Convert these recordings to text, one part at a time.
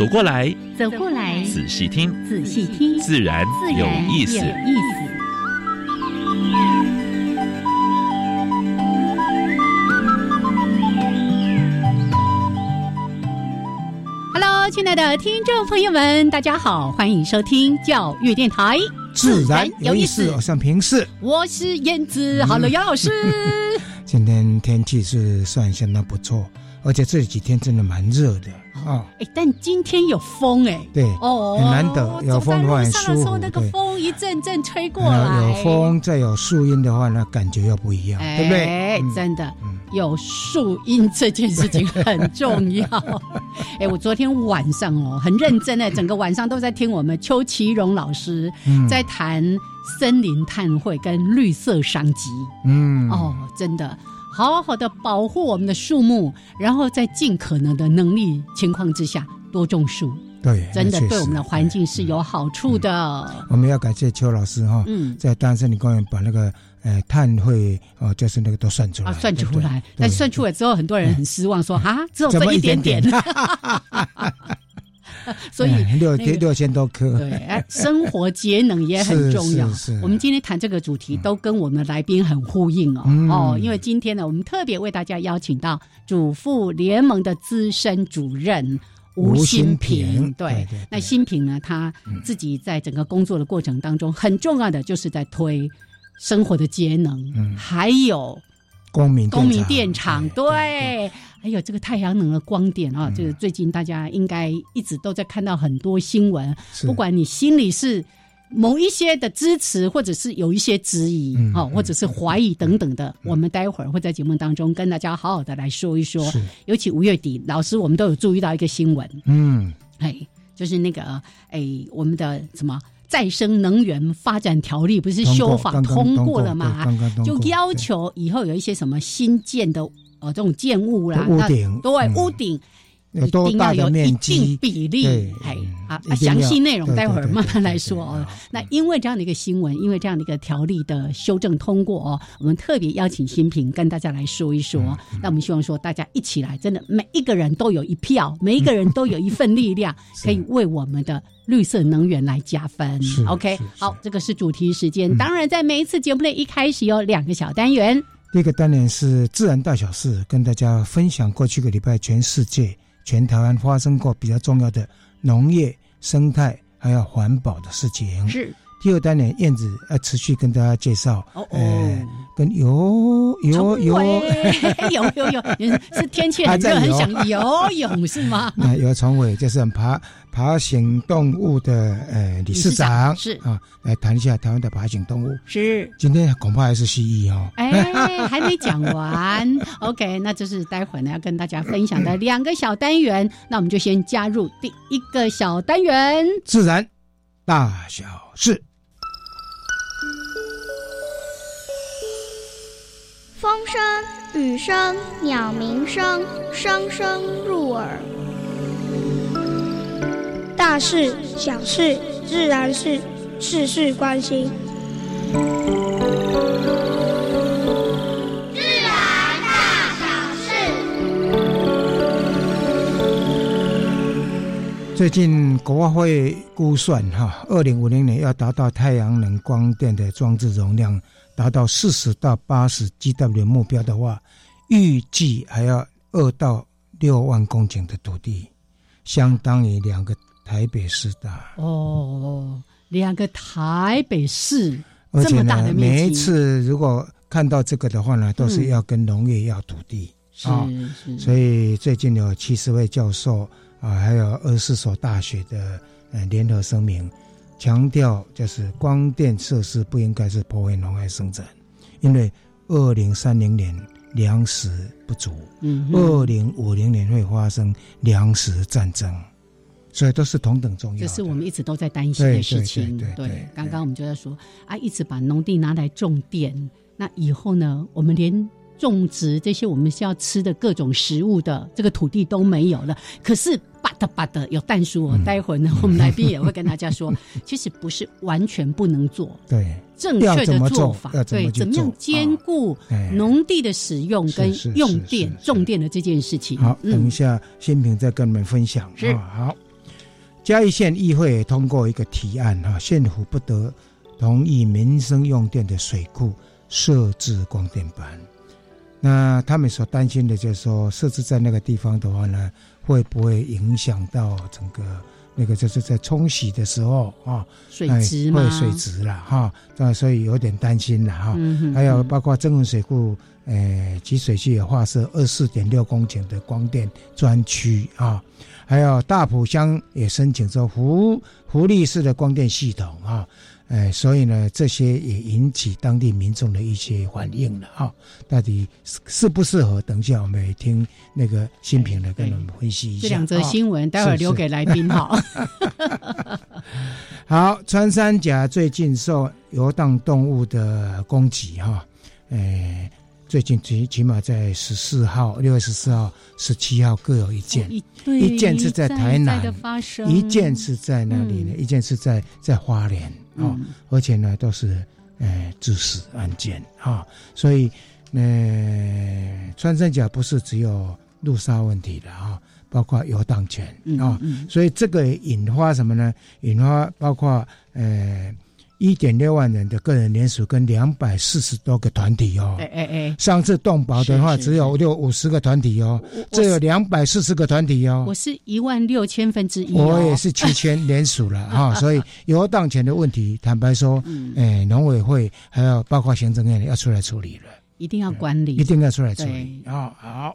走过来，走过来，仔细听，仔细听，自然有意思意思 hello。亲爱的听众朋友们，大家好，欢迎收听教育电台，自然有意思。我是平视，我是燕子，好了，杨老师。今天天气是算相当不错，而且这几天真的蛮热的啊。哎，但今天有风哎，对，哦，很难得有风的话很舒服。那个风一阵阵吹过来，有风再有树荫的话，那感觉又不一样，对不对？哎，真的。有树荫这件事情很重要。哎，我昨天晚上哦，很认真的，整个晚上都在听我们邱其荣老师在谈森林碳汇跟绿色商机。嗯，哦，真的，好好的保护我们的树木，然后在尽可能的能力情况之下多种树。对，真的对我们的环境是有好处的。我们要感谢邱老师哈，在大森林公园把那个。呃，碳汇哦，就是那个都算出来，算出来。但算出来之后，很多人很失望，说啊，只有这一点点。所以六六千多颗。对，生活节能也很 重要。我们今天谈这个主题，都跟我们的来宾很呼应哦。哦，因为今天呢，我们特别为大家邀请到主妇联盟的资深主任吴新平。对，那新平呢，他自己在整个工作的过程当中，很重要的就是在推。生活的节能，还有光明光明电厂，对，还有这个太阳能的光点啊，这个最近大家应该一直都在看到很多新闻。不管你心里是某一些的支持，或者是有一些质疑，哦，或者是怀疑等等的，我们待会儿会在节目当中跟大家好好的来说一说。尤其五月底，老师我们都有注意到一个新闻，嗯，哎，就是那个哎，我们的什么？再生能源发展条例不是修法通过了吗？就要求以后有一些什么新建的呃这种建物啦，屋顶对屋顶。一定要有一定比例，哎，啊，详细内容待会儿慢慢来说哦。那因为这样的一个新闻，因为这样的一个条例的修正通过哦，我们特别邀请新平跟大家来说一说。那我们希望说大家一起来，真的每一个人都有一票，每一个人都有一份力量，可以为我们的绿色能源来加分。OK，好，这个是主题时间。当然，在每一次节目的一开始有两个小单元，第一个单元是自然大小事，跟大家分享过去个礼拜全世界。全台湾发生过比较重要的农业、生态还有环保的事情。是。第二单元燕子要持续跟大家介绍，哦哦，跟游游游，游游游，是天气很热，很想游泳是吗？那游崇伟就是爬爬行动物的呃理事长，是啊，来谈一下台湾的爬行动物。是，今天恐怕还是蜥蜴哦。哎，还没讲完。OK，那就是待会呢要跟大家分享的两个小单元。那我们就先加入第一个小单元：自然大小事。风声、雨声、鸟鸣声，声声入耳。大事、小事、自然事，事事关心。自然大小事。最近国外会估算，哈，二零五零年要达到太阳能光电的装置容量。达到四十到八十 GW 目标的话，预计还要二到六万公顷的土地，相当于两个台北市大。哦，两个台北市这么大的面积。每一次如果看到这个的话呢，都是要跟农业要土地啊。所以最近有七十位教授啊，还有二十四所大学的呃联合声明。强调就是光电设施不应该是破坏农业生产，因为二零三零年粮食不足，嗯哼，二零五零年会发生粮食战争，所以都是同等重要的。这是我们一直都在担心的事情。对刚刚我们就在说啊，一直把农地拿来种电，那以后呢，我们连种植这些我们需要吃的各种食物的这个土地都没有了。可是巴的巴的有蛋叔哦，嗯待会儿呢，我们来宾也会跟大家说，其实不是完全不能做。对，正确的做做法，对，怎么样兼顾哎农地的使用跟用电、种电的这件事情？好，等一嗯，下新平再跟你们分享。是啊好。嘉义县议会也通过一个提案哈，县府不得同意民生用电的水库设置光电板。那他们所担心的就是说，设置在那个地方的话呢，会不会影响到整个那个就是在冲洗的时候啊，水哎质吗？会水质了哈，那所以有点担心了哈。嗯哼，还有嗯包括增文水库，呃，集水区也划设二四点六公顷的光电专区啊，还有大埔乡也申请说福福利式的光电系统啊，呃，所以呢，这些也引起当地民众的一些反应了啊。到底适适不适合？等一下我们也听那个新平的跟我们分析一下。这两则啊新闻，待会儿留给来宾好。好，穿山甲最近受游荡动物的攻击哈，哎、最近起起码在十四号、六月十四号、十七号各有一件，一一件是在台南一再的发生，一件是在哪里呢，嗯一件是在在花莲而且呢都是呃致死案件啊、所以呃穿山甲不是只有路杀问题的啊、包括游荡犬啊、所以这个引发什么呢？引发包括呃一点六万人的个人联署跟两百四十多个团体哦。哎哎哎，上次动保的话，只有六五十个团体哦，我这有两百四十个团体哦。我是一万六千分之一哦，我也是七千联署了哈，所以游荡前的问题，坦白说，嗯，哎，农委会还有包括行政院要出来处理了，一定要管理，一定要出来处理啊、好，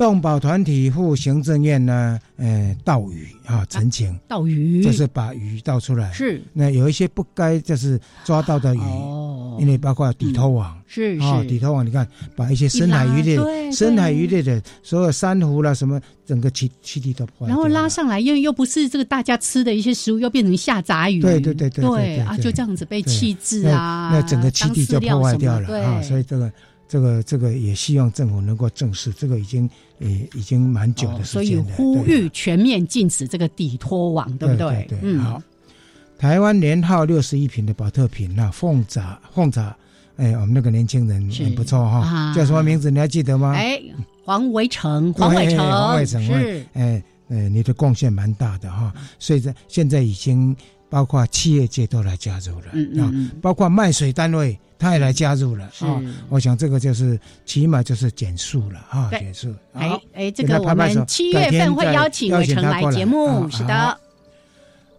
动保团体赴行政院呢，呃，盗鱼啊，陈情，盗鱼，就是把鱼盗出来。是。那有一些不该就是抓到的鱼，哦，因为包括底头网。是啊、是。底头网，你看，把一些深海鱼类深海鱼类的所有珊瑚啦，什么整个气气体都破坏然后拉上来，因为又不是这个大家吃的一些食物，又变成下杂鱼。对对对对啊，对。就这样子被弃置啊，那那整个气体就破坏掉了啊，所以以这个这个这个也希望政府能够正视，这个已经呃已经蛮久的哦所以时间了。呼对。吁全面禁止这个底托网，对不对？对嗯，好，台湾年号六十一瓶的保特瓶啊，凤爪凤爪，哎，我们那个年轻人很不错哈，啊。叫什么名字？你还记得吗？哎，黄维成，黄伟对成，黄伟成是。哎，呃，你的贡献蛮大的哈，所以在现在已经包括企业界都来加入了，嗯嗯，包括卖水单位他也来加入了是啊。我想这个就是起码就是减速了啊，减速。哎好，哎，这个我们七月份会邀请伟成来节目，是的，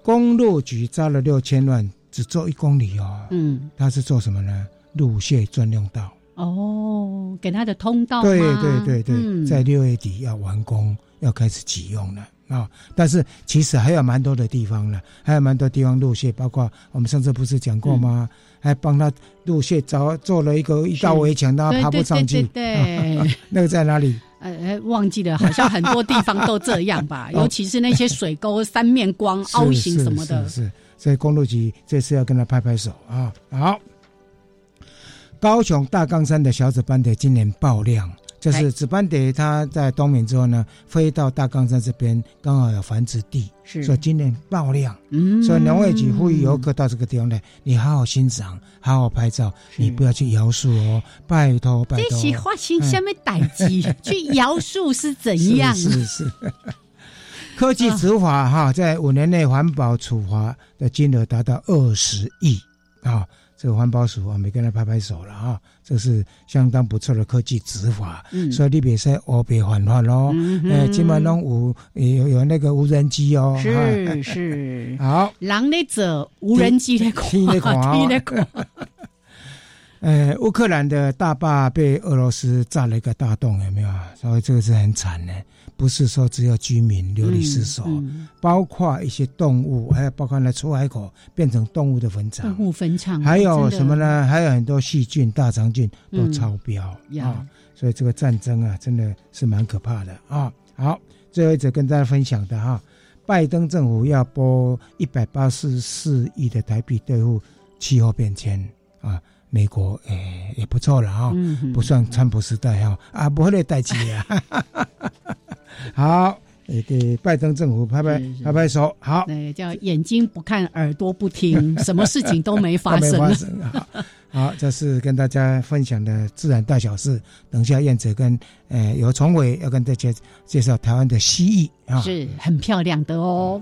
公路局砸了六千万，只做一公里哦。嗯，他是做什么呢？路线专用道。哦，给他的通道对吗对对对，嗯在六月底要完工，要开始启用了啊、但是其实还有蛮多的地方了，还有蛮多地方路线，包括我们上次不是讲过吗？嗯还帮他路线找做了一个一道围墙，让他爬不上去。对对对对 那个在哪里？呃，呃忘记了，好像很多地方都这样吧，尤其是那些水沟三面光、凹形什么的是，是是，所以公路局这次要跟他拍拍手啊！好，高雄大冈山的小子班的今年爆量，就哎是紫斑蝶它在冬眠之后呢，飞到大冈山这边刚好有繁殖地，是所以今年爆量。嗯所以农会局呼吁游客到这个地方来，你好好欣赏，好好拍照，你不要去摇树哦，拜托拜托。这是发生什么代志？去摇树是怎样？是是是。科技执法哈，在五年内环保处罚的金额达到二十亿啊！这个环保署啊，没跟他拍拍手了啊！这是相当不错的科技执法，嗯所以你别使黑白反法喽。嗯哼哎，今晚拢有有有那个无人机哦。是是哈，好，人咧做无人机咧看，天咧看哦天咧看。呃，乌克兰的大坝被俄罗斯炸了一个大洞，有没有？所以这个是很惨的，不是说只有居民流离失所，嗯包括一些动物，还有包括那出海口变成动物的坟场动，物坟场，还有什么？呢？还有很多细菌、大肠菌都嗯超标呀啊，所以这个战争啊，真的是蛮可怕的啊。好，最后一则跟大家分享的哈，拜登政府要拨一百八十四亿的台币对付气候变迁啊，美国诶、也不错了哈，嗯不算川普时代哈啊，不会代志啊。好，也给拜登政府拍拍拍拍手，好。那，叫眼睛不看，耳朵不听，什么事情都没发生。好，这是跟大家分享的自然大小事。等一下，燕子跟呃有崇伟要跟大家介绍台湾的蜥蜴啊。是很漂亮的哦。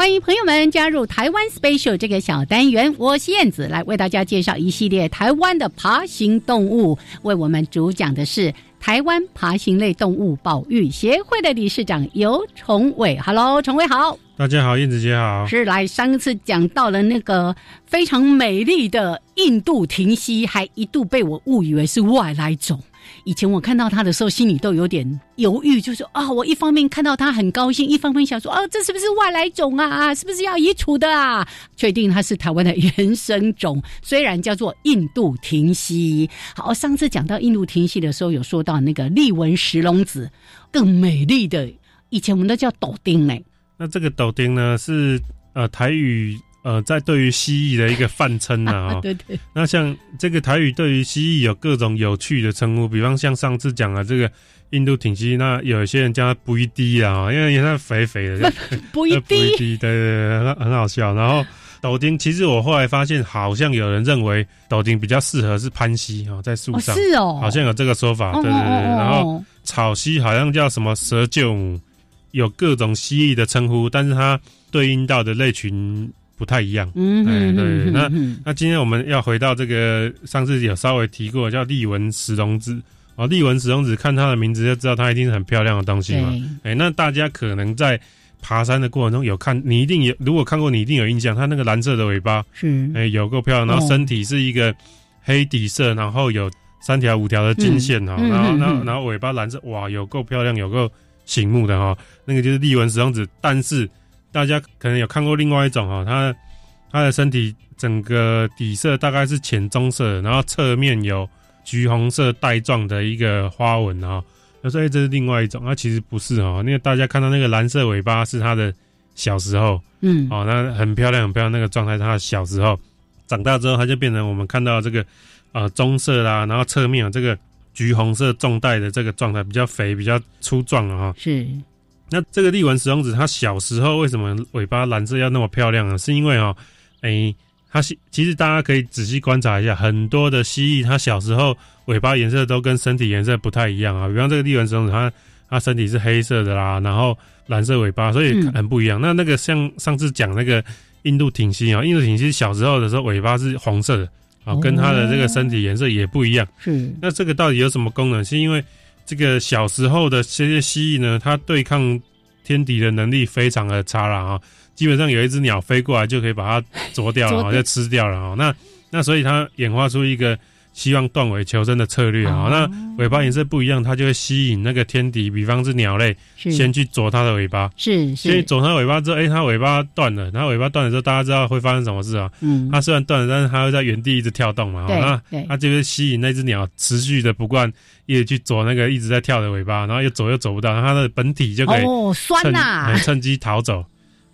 欢迎朋友们加入台湾 Special 这个小单元，我是燕子，来为大家介绍一系列台湾的爬行动物。为我们主讲的是台湾爬行类动物保育协会的理事长尤崇伟。Hello，崇伟好。大家好，燕子姐好。是来上次讲到了那个非常美丽的印度停蜥，还一度被我误以为是外来种。以前我看到它的时候，心里都有点犹豫，就是啊，我一方面看到它很高兴，一方面想说，啊，这是不是外来种啊？是不是要移除的啊？确定它是台湾的原生种，虽然叫做印度停蜥。好，上次讲到印度停蜥的时候，有说到那个利文石龙子，更美丽的，以前我们都叫斗丁嘞。那这个斗丁呢，是呃台语呃在对于蜥蜴的一个泛称呢、啊。对对，那像这个台语对于蜥蜴有各种有趣的称呼，比方像上次讲了这个印度挺蜥，那有些人叫它不一滴啊，因为它肥肥的，不一呃不一滴。对对对，很很好笑。然后斗丁，其实我后来发现，好像有人认为斗丁比较适合是攀蜥啊，在树哦，上，是哦，好像有这个说法，哦对对对。然后哦草蜥好像叫什么蛇鹫母，有各种蜥蜴的称呼，但是它对应到的类群不太一样。嗯哎对那嗯那今天我们要回到这个上次有稍微提过，叫利文石龙子哦，利文石龙子，看它的名字就知道它一定是很漂亮的东西嘛。对，哎，那大家可能在爬山的过程中有看，你一定有，如果看过，你一定有印象，它那个蓝色的尾巴，是哎，有够漂亮，然后哦身体是一个黑底色，然后有三条五条的金线哈，嗯然后然后然后尾巴蓝色，哇，有够漂亮，有够醒目的哈，那个就是利文石龙子。但是大家可能有看过另外一种哈，它它的身体整个底色大概是浅棕色，然后侧面有橘红色带状的一个花纹哈。那所以这是另外一种，那其实不是哦，因为大家看到那个蓝色尾巴是它的小时候，嗯哦，那很漂亮，很漂亮，那个状态，它小时候长大之后，它就变成我们看到这个呃棕色啦，然后侧面有这个橘红色重带的这个状态，比较肥，比较粗壮了哈。是那这个利文石龙子，它小时候为什么尾巴蓝色要那么漂亮呢？是因为哦，诶、它是其实大家可以仔细观察一下，很多的蜥蜴它小时候尾巴颜色都跟身体颜色不太一样啊。比方这个利文石龙子，它它身体是黑色的啦，然后蓝色尾巴，所以嗯很不一样。那那个像上次讲那个印度挺蜥啊，印度挺蜥小时候的时候尾巴是红色的啊，跟它的这个身体颜色也不一样。是那这个到底有什么功能？是因为这个小时候的这些蜥蜴呢，它对抗天敌的能力非常的差了啊，基本上有一只鸟飞过来就可以把它啄掉了啊，就吃掉了啊。那那所以它演化出一个希望断尾求生的策略啊。哦那尾巴颜色不一样，它就会吸引那个天敌，比方是鸟类，是先去啄它的尾巴。是是，所以啄它尾巴之后，哎、它尾巴断了，然后尾巴断了之后，大家知道会发生什么事啊？嗯它虽然断了，但是它会在原地一直跳动嘛。对那对它就会吸引那只鸟持续的不惯，一直去啄那个一直在跳的尾巴，然后又走又走不到，它的本体就可以哦酸趁、呐哎，趁机逃走。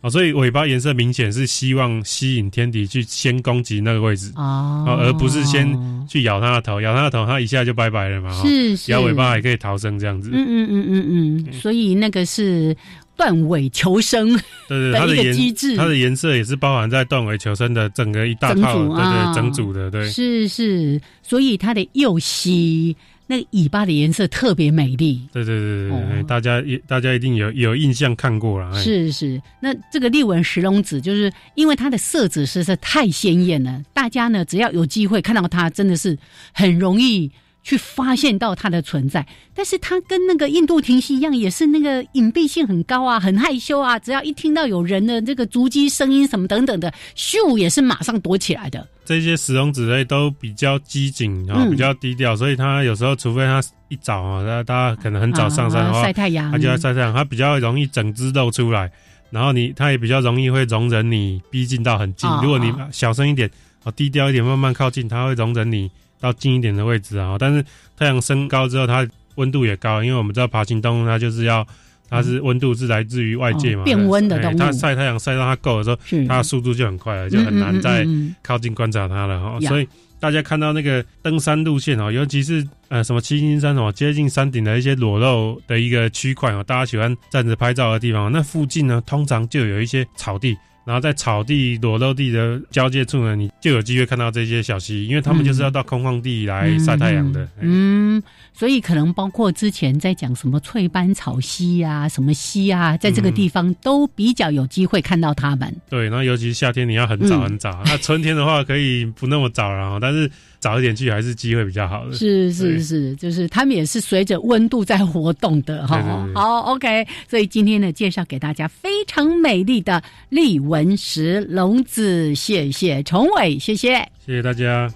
哦，所以尾巴颜色明显是希望吸引天敌去先攻击那个位置，哦哦，而不是先去咬它的头，咬它的头，它一下就拜拜了嘛。哦是是咬尾巴还可以逃生这样子。嗯嗯嗯嗯嗯，所以那个是断尾求生对对，它的颜机制，它的颜色也是包含在断尾求生的整个一大套，对对，整组的，对，是是，所以它的幼蜥那个尾巴的颜色特别美丽。对对对对对，哦哎大家一大家一定有有印象看过了，哎是是，那这个立纹石龙子，就是因为它的色泽实在太鲜艳了，大家呢只要有机会看到它，真的是很容易去发现到它的存在。但是它跟那个印度停息一样，也是那个隐蔽性很高啊，很害羞啊，只要一听到有人的这个足迹声音什么等等的，咻也是马上躲起来的。这些石龙子类都比较机警，然后嗯比较低调，所以它有时候除非它一早啊，它它可能很早上山的啊话，晒太阳，它就要晒太阳，它比较容易整只露出来，然后你它也比较容易会容忍你逼近到很近哦。如果你小声一点，哦低调一点，慢慢靠近，它会容忍你到近一点的位置啊。但是太阳升高之后，它温度也高，因为我们知道爬行动物它就是要。它是温度是来自于外界嘛，哦变温的哎动物它晒太阳晒到它够的时候，它的速度就很快了，就很难再靠近观察它了哈。呀所以大家看到那个登山路线哦，尤其是呃什么七星山哦，接近山顶的一些裸露的一个区块哦，大家喜欢站着拍照的地方，那附近呢通常就有一些草地。然后在草地裸露地的交界处呢，你就有机会看到这些小蜥蜴，因为他们就是要到空旷地来晒太阳的。哎嗯，所以可能包括之前在讲什么翠斑草蜥啊、什么蜥啊，在这个地方都比较有机会看到它们。对，然后尤其是夏天，你要很早嗯很早。那春天的话可以不那么早了哦，但是早一点去还是机会比较好的。是是对是，就是他们也是随着温度在活动的哈对对。对好，OK，所以今天呢，介绍给大家非常美丽的丽纹石龙子，谢谢崇伟，谢谢。谢谢大家。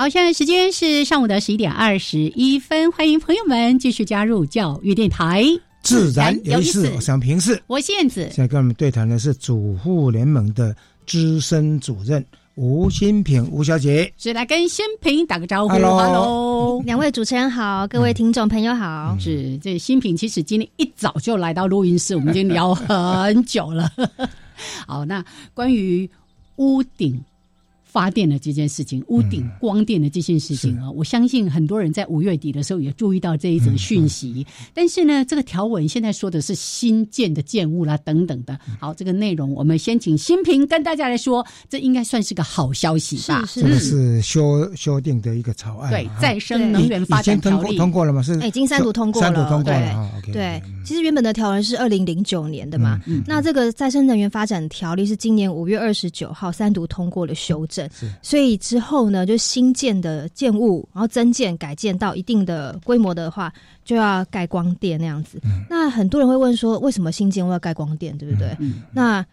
好，现在时间是上午的十一点二十一分，欢迎朋友们继续加入教育电台，自然有意思，我想平视。我是燕子现。在跟我们对谈的是主妇联盟的资深主任吴新平吴小姐。是来跟新平打个招呼 Hello，Hello。两位主持人好，各位听众朋友好。是这新平，其实今天一早就来到录音室，我们已经聊很久了。好，那关于屋顶发电的这件事情，屋顶光电的这件事情啊，我相信很多人在五月底的时候也注意到这一则讯息。但是呢，这个条文现在说的是新建的建物啦等等的。好，这个内容我们先请新平跟大家来说，这应该算是个好消息吧？是这个是修修订的一个草案。对再生能源发展条例。通过了吗？是哎已经三读通过了。三读通过了对。其实原本的条文是二零零九年的嘛，嗯。那这个再生能源发展条例是今年五月二十九号三读通过了修正是，所以之后呢，就新建的建物，然后增建、改建到一定的规模的话，就要盖光电那样子。嗯。那很多人会问说，为什么新建物要盖光电，对不对？嗯。那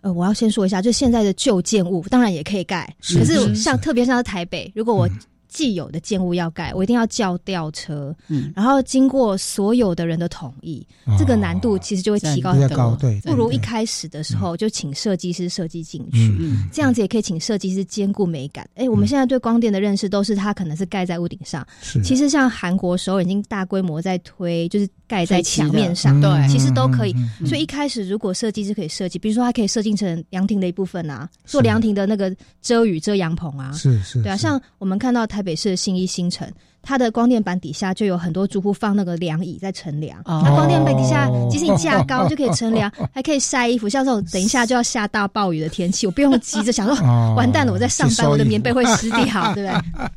呃，我要先说一下，就现在的旧建物当然也可以盖，是可是是像特别像是台北，如果我嗯既有的建物要盖，我一定要叫吊车，嗯，然后经过所有的人的同意，这个难度其实就会提高很高，多。对，不如一开始的时候就请设计师设计进去，嗯嗯这样子也可以请设计师兼顾美感。哎，我们现在对光电的认识都是它可能是盖在屋顶上，是。其实像韩国首尔已经大规模在推，就是盖在墙面上。对其实都可以。所以一开始如果设计师可以设计，比如说它可以设计成凉亭的一部分啊，做凉亭的那个遮雨遮阳棚啊，是是，对啊，像我们看到台北市的信义新城，它的光电板底下就有很多住户放那个凉椅在乘凉。哦那光电板底下哦，即使你架高就可以乘凉，还可以晒衣服。像这种等一下就要下大暴雨的天气，我不用急着想说，哦完蛋了，我在上班，我的棉被会湿掉，对不对？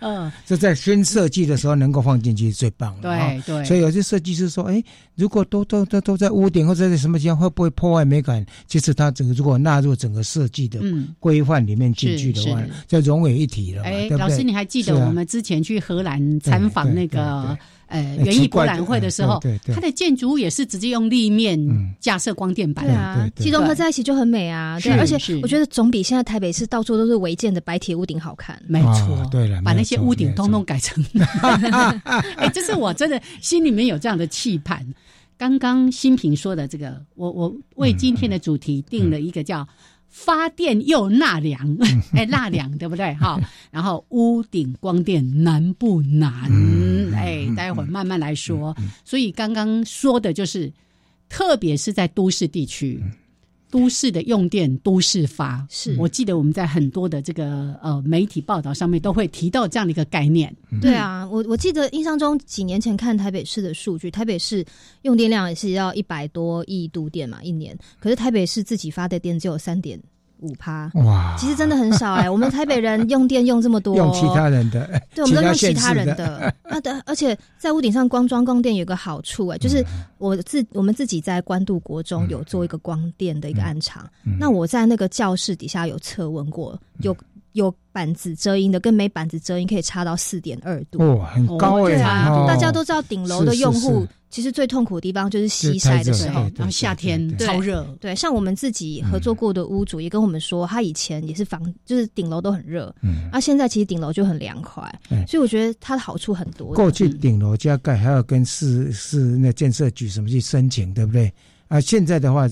嗯，这在先设计的时候能够放进去是最棒的。哈对对，所以有些设计师说，哎，如果都都都都在屋顶或者在什么地方，会不会破坏美感？其实它整个如果纳入整个设计的嗯。规范里面进去的话就融为一体了，哎，老师，你还记得我们之前去荷兰参访那个呃哎园艺博览会的时候对对，它的建筑物也是直接用立面嗯架设光电板对。啊对，对机动车在一起就很美啊。对，而且我觉得总比现在台北市到处都是违建的白铁屋顶好看。没错哦，对了把那些屋顶通没有错通改成，哎，这是我真的心里面有这样的期盼。刚刚新平说的这个，我我为今天的主题定了一个叫“发电又纳凉，哎，纳凉对不对？哈，然后屋顶光电难不难？哎，待会儿慢慢来说。所以刚刚说的就是，特别是在都市地区。都市的用电，都市发是我记得我们在很多的这个呃媒体报道上面都会提到这样的一个概念。对啊，我我记得印象中几年前看台北市的数据，台北市用电量也是要一百多亿度电嘛一年，可是台北市自己发的电只有三点。五趴。哇，其实真的很少哎。我们台北人用电用这么多，用其他人的，对，我们都用其他人的。那的，而且在屋顶上光装光电有个好处哎，就是我自我们自己在关渡国中有做一个光电的一个暗场。那我在那个教室底下有测温过，有有板子遮阴的，跟没板子遮阴可以差到四点二度，哇，很高哎。对啊，大家都知道顶楼的用户。其实最痛苦的地方就是西晒的时候，然后夏天超热。对，像我们自己合作过的屋主也跟我们说，他以前也是房，就是顶楼都很热，嗯，啊，现在其实顶楼就很凉快，所以我觉得它的好处很多。过去顶楼加盖还要跟市市那建设局什么去申请，对不对？啊，现在的话。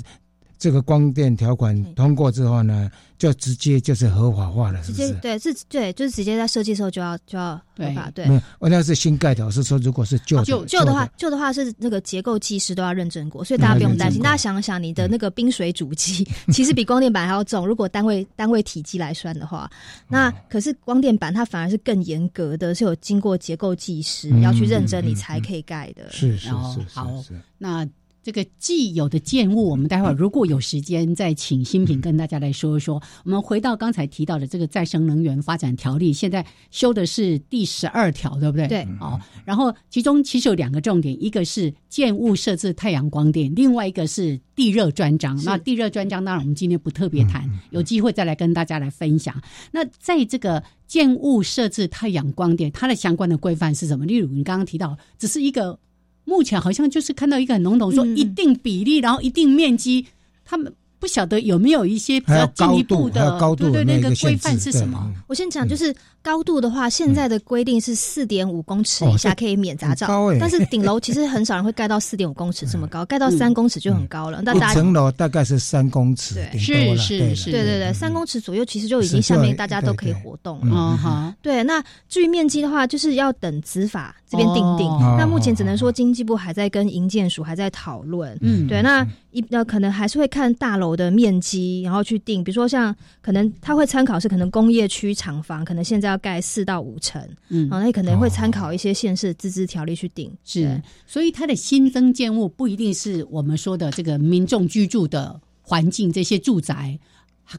这个光电条款通过之后呢，就直接就是合法化了，是不是？对，是，对，就是直接在设计时候就要就要合法。对，我那是新盖的，我是说如果是旧旧旧的话，旧的话是那个结构技师都要认证过，所以大家不用担心。大家想想，你的那个冰水主机 其实比光电板还要重，如果单位单位体积来算的话，那可是光电板它反而是更严格的，是有经过结构技师要去认证你才可以盖的。是是是，是，那。这个既有的建物，我们待会儿如果有时间再请新品跟大家来说一说。我们回到刚才提到的这个再生能源发展条例，现在修的是第十二条，对不对？对。哦，然后其中其实有两个重点，一个是建物设置太阳光电，另外一个是地热专章。那地热专章当然我们今天不特别谈，有机会再来跟大家来分享。那在这个建物设置太阳光电，它的相关的规范是什么？例如你刚刚提到，只是一个。目前好像就是看到一个很笼统，说一定比例，然后一定面积，他们。不晓得有没有一些比较进一步的对对那个规范是什么？我先讲，就是高度的话，现在的规定是四点五公尺以下可以免杂照，但是顶楼其实很少人会盖到四点五公尺这么高，盖到三公尺就很高了。一层楼大概是三公尺，是是是，对对对，三公尺左右其实就已经下面大家都可以活动了。哈，对。那至于面积的话，就是要等执法这边定定。那目前只能说经济部还在跟营建署还在讨论。嗯，对。那一那可能还是会看大楼。的面积，然后去定，比如说像可能他会参考是可能工业区厂房，可能现在要盖四到五成，嗯，那可能会参考一些县市自治条例去定。是，所以它的新增建物不一定是我们说的这个民众居住的环境，这些住宅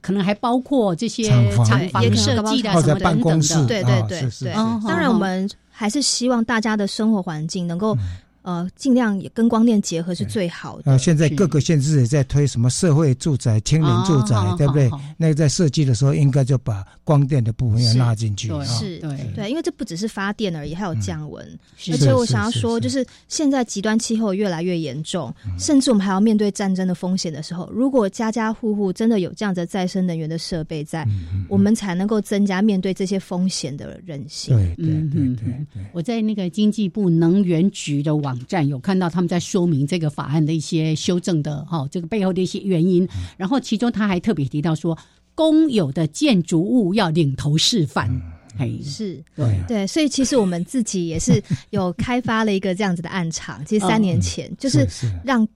可能还包括这些厂房设计的什么等等的。对对对对，当然我们还是希望大家的生活环境能够。呃，尽量也跟光电结合是最好的。呃，现在各个县市也在推什么社会住宅、青年住宅，对不对？那个在设计的时候，应该就把光电的部分要纳进去。是，对对，因为这不只是发电而已，还有降温。而且我想要说，就是现在极端气候越来越严重，甚至我们还要面对战争的风险的时候，如果家家户户真的有这样的再生能源的设备在，我们才能够增加面对这些风险的韧性。对对对对对。我在那个经济部能源局的网。网站有看到他们在说明这个法案的一些修正的哈，这个背后的一些原因。然后其中他还特别提到说，公有的建筑物要领头示范。哎，是对对，所以其实我们自己也是有开发了一个这样子的暗场。其实三年前就是让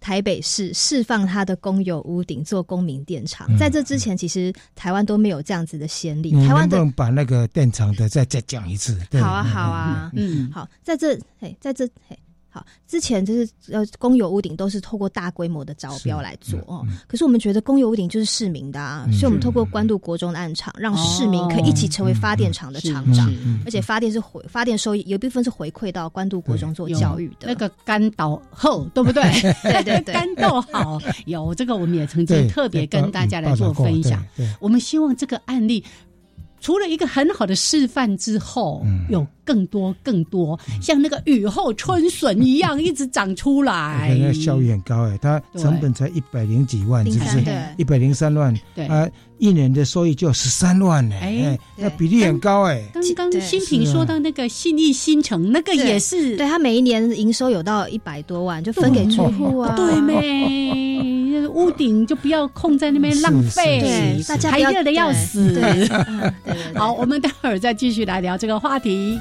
台北市释放它的公有屋顶做公民电厂。在这之前，其实台湾都没有这样子的先例。台湾的把那个电厂的再再讲一次。好啊，好啊，嗯，好，在这嘿，在这嘿。之前就是呃，公有屋顶都是透过大规模的招标来做哦。可是我们觉得公有屋顶就是市民的啊，所以我们透过关渡国中的暗场，让市民可以一起成为发电厂的厂长，而且发电是回发电收益有一部分是回馈到关渡国中做教育的。那个干导后对不对？对对对，干豆好有这个，我们也曾经特别跟大家来做分享。我们希望这个案例。除了一个很好的示范之后，有更多更多像那个雨后春笋一样一直长出来。那效益很高哎，它成本才一百零几万，是不是？一百零三万，啊，一年的收益就十三万呢。哎，那比例很高哎。刚刚新品说到那个信义新城，那个也是，对他每一年营收有到一百多万，就分给住户啊。对没？屋顶就不要空在那边浪费，对，大家还热的要死。对，好，我们待会儿再继续来聊这个话题。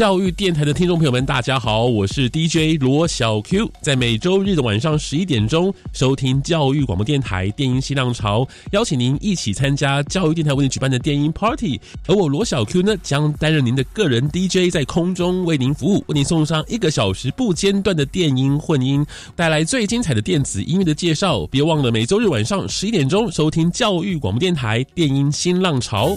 教育电台的听众朋友们，大家好，我是 DJ 罗小 Q，在每周日的晚上十一点钟收听教育广播电台电音新浪潮，邀请您一起参加教育电台为您举办的电音 Party，而我罗小 Q 呢，将担任您的个人 DJ，在空中为您服务，为您送上一个小时不间断的电音混音，带来最精彩的电子音乐的介绍。别忘了每周日晚上十一点钟收听教育广播电台电音新浪潮。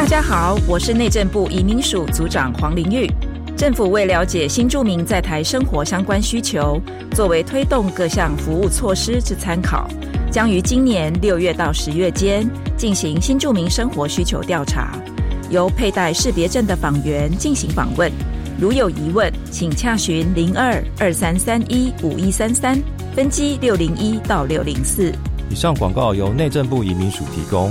大家好，我是内政部移民署组长黄玲玉。政府为了解新住民在台生活相关需求，作为推动各项服务措施之参考，将于今年六月到十月间进行新住民生活需求调查，由佩戴识别证的访员进行访问。如有疑问，请洽询零二二三三一五一三三分机六零一到六零四。以上广告由内政部移民署提供。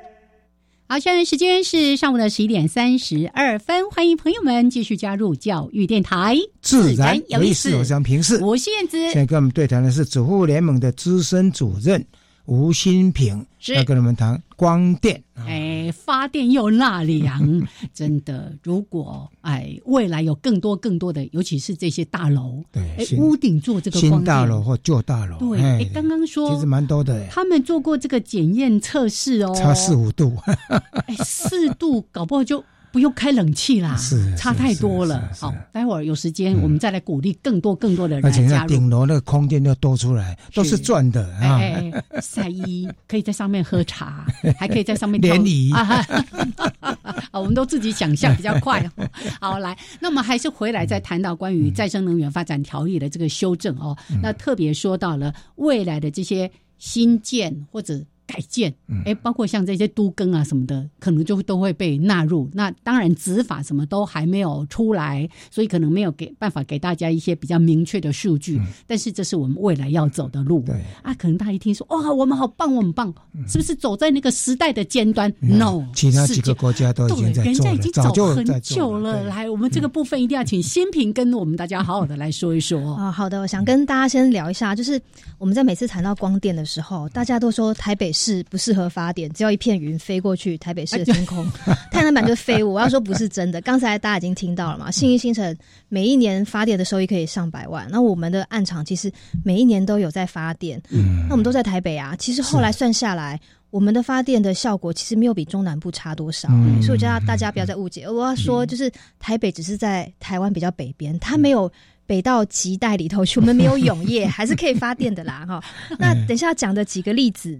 好，现在时间是上午的十一点三十二分，欢迎朋友们继续加入教育电台，自然有意思，我想平视。我是燕姿，现在跟我们对谈的是主妇联盟的资深主任。吴新平要跟你们谈光电，哎，发电又纳凉，真的。如果哎，未来有更多更多的，尤其是这些大楼，对，哎，屋顶做这个新大楼或旧大楼，对，哎，刚刚说其实蛮多的，他们做过这个检验测试哦，差四五度，哎，四度搞不好就。不用开冷气啦，是差太多了。好，待会儿有时间我们再来鼓励更多更多的人加入。顶楼那个空间要多出来，都是赚的啊！晒衣可以在上面喝茶，还可以在上面联谊 啊！我们都自己想象比较快。好，来，那我们还是回来再谈到关于再生能源发展条例的这个修正哦。那特别说到了未来的这些新建或者。改建，哎，包括像这些都更啊什么的，可能就都会被纳入。那当然执法什么都还没有出来，所以可能没有给办法给大家一些比较明确的数据。但是这是我们未来要走的路。对啊，可能大家一听说哇，我们好棒，我们棒，是不是走在那个时代的尖端？No，其他几个国家都已经在做了，早就很久了。来，我们这个部分一定要请新平跟我们大家好好的来说一说啊。好的，我想跟大家先聊一下，就是我们在每次谈到光电的时候，大家都说台北市。是不适合发电，只要一片云飞过去，台北市的天空，太阳板就飞舞。我要说不是真的，刚才大家已经听到了嘛？信义新城每一年发电的收益可以上百万，那我们的暗场其实每一年都有在发电，那我们都在台北啊。其实后来算下来，我们的发电的效果其实没有比中南部差多少，所以我觉得大家不要再误解。我要说，就是台北只是在台湾比较北边，它没有。北到极带里头去，我们没有永业，还是可以发电的啦，哈。那等一下讲的几个例子，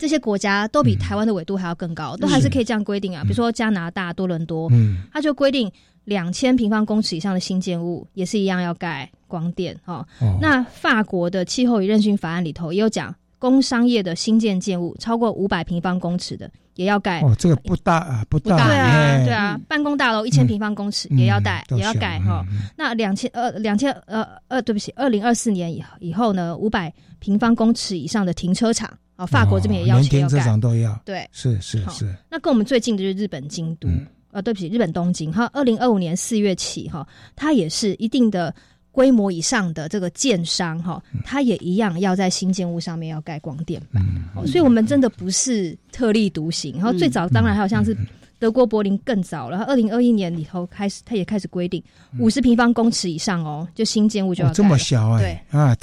这些国家都比台湾的纬度还要更高，都还是可以这样规定啊。比如说加拿大多伦多，它就规定两千平方公尺以上的新建物也是一样要盖光电，哦。那法国的气候与韧性法案里头也有讲。工商业的新建建物超过五百平方公尺的也要盖。哦，这个不大啊，不大。对啊，对啊，办公大楼一千平方公尺也要盖，也要盖哈。那两千呃两千呃呃，对不起，二零二四年以以后呢，五百平方公尺以上的停车场。哦，法国这边也要求要盖，都要对，是是是。那跟我们最近的就是日本京都，呃，对不起，日本东京哈，二零二五年四月起哈，它也是一定的规模以上的这个建商哈，它也一样要在新建物上面要盖光电板。哦，所以我们真的不是特立独行。然后最早当然还有像是德国柏林更早了，二零二一年里头开始，它也开始规定五十平方公尺以上哦，就新建物就要这么小哎，对啊。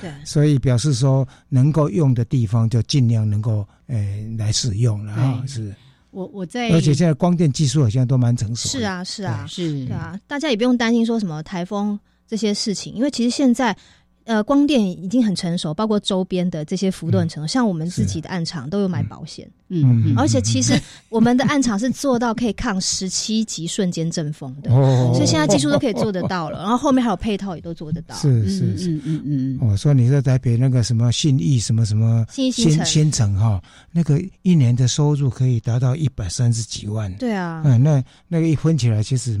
对，所以表示说，能够用的地方就尽量能够诶来使用了啊。是，我我在，而且现在光电技术好像都蛮成熟。是啊，是啊，是，对啊，大家也不用担心说什么台风这些事情，因为其实现在。呃，光电已经很成熟，包括周边的这些幅度很成熟，像我们自己的暗场都有买保险，嗯，而且其实 我们的暗场是做到可以抗十七级瞬间阵风的，哦。所以现在技术都可以做得到了，然后后面还有配套也都做得到，是是是，嗯嗯嗯，我说你在台北那个什么信义什么什么新新新城哈，那个一年的收入可以达到一百三十几万，对啊，嗯，那那个一分起来其实。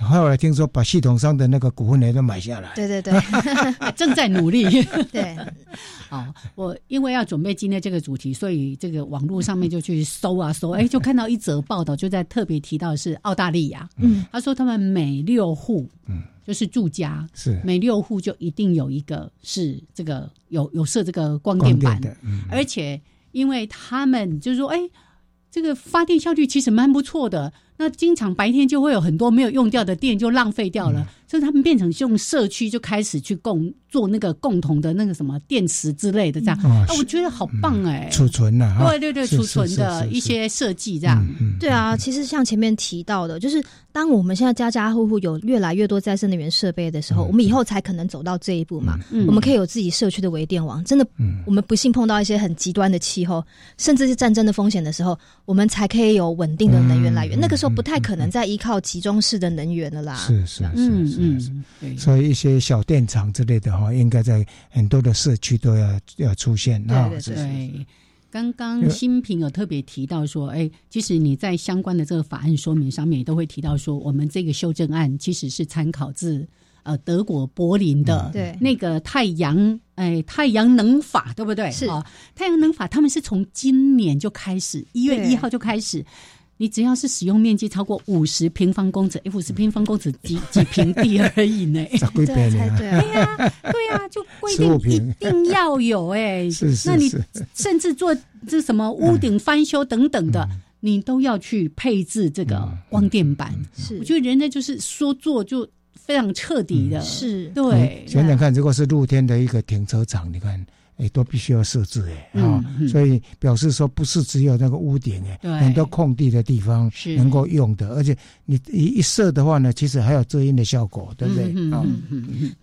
后来听说把系统上的那个股份也都买下来，对对对，正在努力。对，好，我因为要准备今天这个主题，所以这个网络上面就去搜啊搜，哎，就看到一则报道，就在特别提到是澳大利亚。嗯，他说他们每六户，嗯，就是住家是。每六户就一定有一个是这个有有设这个光电板。的，而且因为他们就是说，哎，这个发电效率其实蛮不错的。那经常白天就会有很多没有用掉的电就浪费掉了，所以他们变成用社区就开始去共做那个共同的那个什么电池之类的这样，啊，我觉得好棒哎，储存的，对对对，储存的一些设计这样，对啊，其实像前面提到的，就是当我们现在家家户户有越来越多再生能源设备的时候，我们以后才可能走到这一步嘛，我们可以有自己社区的微电网，真的，我们不幸碰到一些很极端的气候，甚至是战争的风险的时候，我们才可以有稳定的能源来源，那个时候。不太可能再依靠集中式的能源了啦。是是是是，所以一些小电厂之类的哈，应该在很多的社区都要要出现啊。对对。刚刚新平有特别提到说，哎，其实你在相关的这个法案说明上面也都会提到说，我们这个修正案其实是参考自呃德国柏林的对那个太阳哎太阳能法，对不对？是啊，太阳能法他们是从今年就开始，一月一号就开始。你只要是使用面积超过五十平方公尺，五十平方公尺几几平地而已呢？对，对呀，对呀，就规定一定要有哎。是是那你甚至做这什么屋顶翻修等等的，你都要去配置这个光电板。是，我觉得人家就是说做就非常彻底的。是，对。想想看，如果是露天的一个停车场，你看。哎，都必须要设置哎啊，所以表示说不是只有那个屋顶哎，很多空地的地方是。能够用的，而且你一一设的话呢，其实还有遮阴的效果，对不对？啊，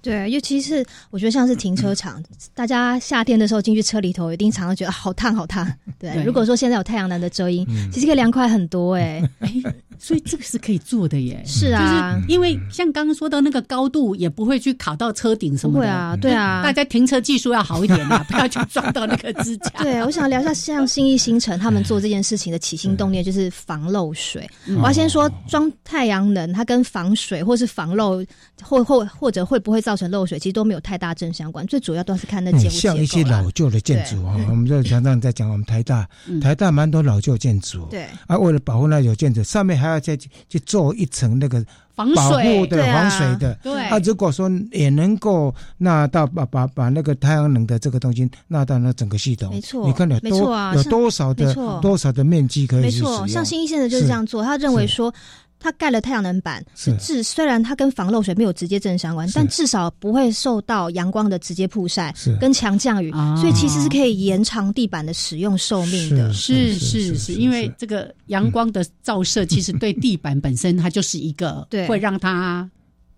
对，尤其是我觉得像是停车场，大家夏天的时候进去车里头，一定常常觉得好烫好烫。对，如果说现在有太阳能的遮阴，其实可以凉快很多哎。所以这个是可以做的耶。是啊，就是因为像刚刚说到那个高度，也不会去卡到车顶什么的。对啊，对啊，大家停车技术要好一点啊。不要去撞到那个支架。对，我想聊一下像新义新城他们做这件事情的起心动念，就是防漏水。我要先说，装太阳能它跟防水或是防漏，或或或者会不会造成漏水，其实都没有太大正相关。最主要都是看那建筑像一些老旧的建筑啊，我们就常常在讲我们台大，台大蛮多老旧建筑。对啊，为了保护那有建筑，上面还要再去做一层那个。防水的防水的，对啊，如果说也能够纳到把把把那个太阳能的这个东西纳到那整个系统，没错，你看有多有多少的多少的面积可以没错，像新一线的就是这样做，他认为说。它盖了太阳能板，是。至虽然它跟防漏水没有直接正相关，但至少不会受到阳光的直接曝晒，跟强降雨，所以其实是可以延长地板的使用寿命的。是是是，因为这个阳光的照射，其实对地板本身它就是一个 会让它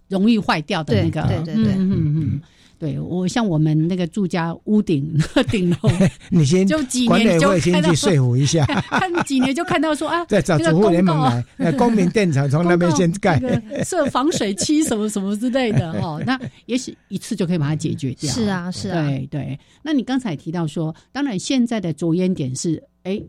容易坏掉的那个。对对对，嗯嗯。对我像我们那个住家屋顶 顶楼，你先就几年就先去说服一下，看几年就看到说啊，在找主妇联盟来，公民电厂从那边先盖，设防水漆什么什么之类的哦，那也许一次就可以把它解决掉。是啊，是啊，对对。那你刚才提到说，当然现在的着眼点是，哎。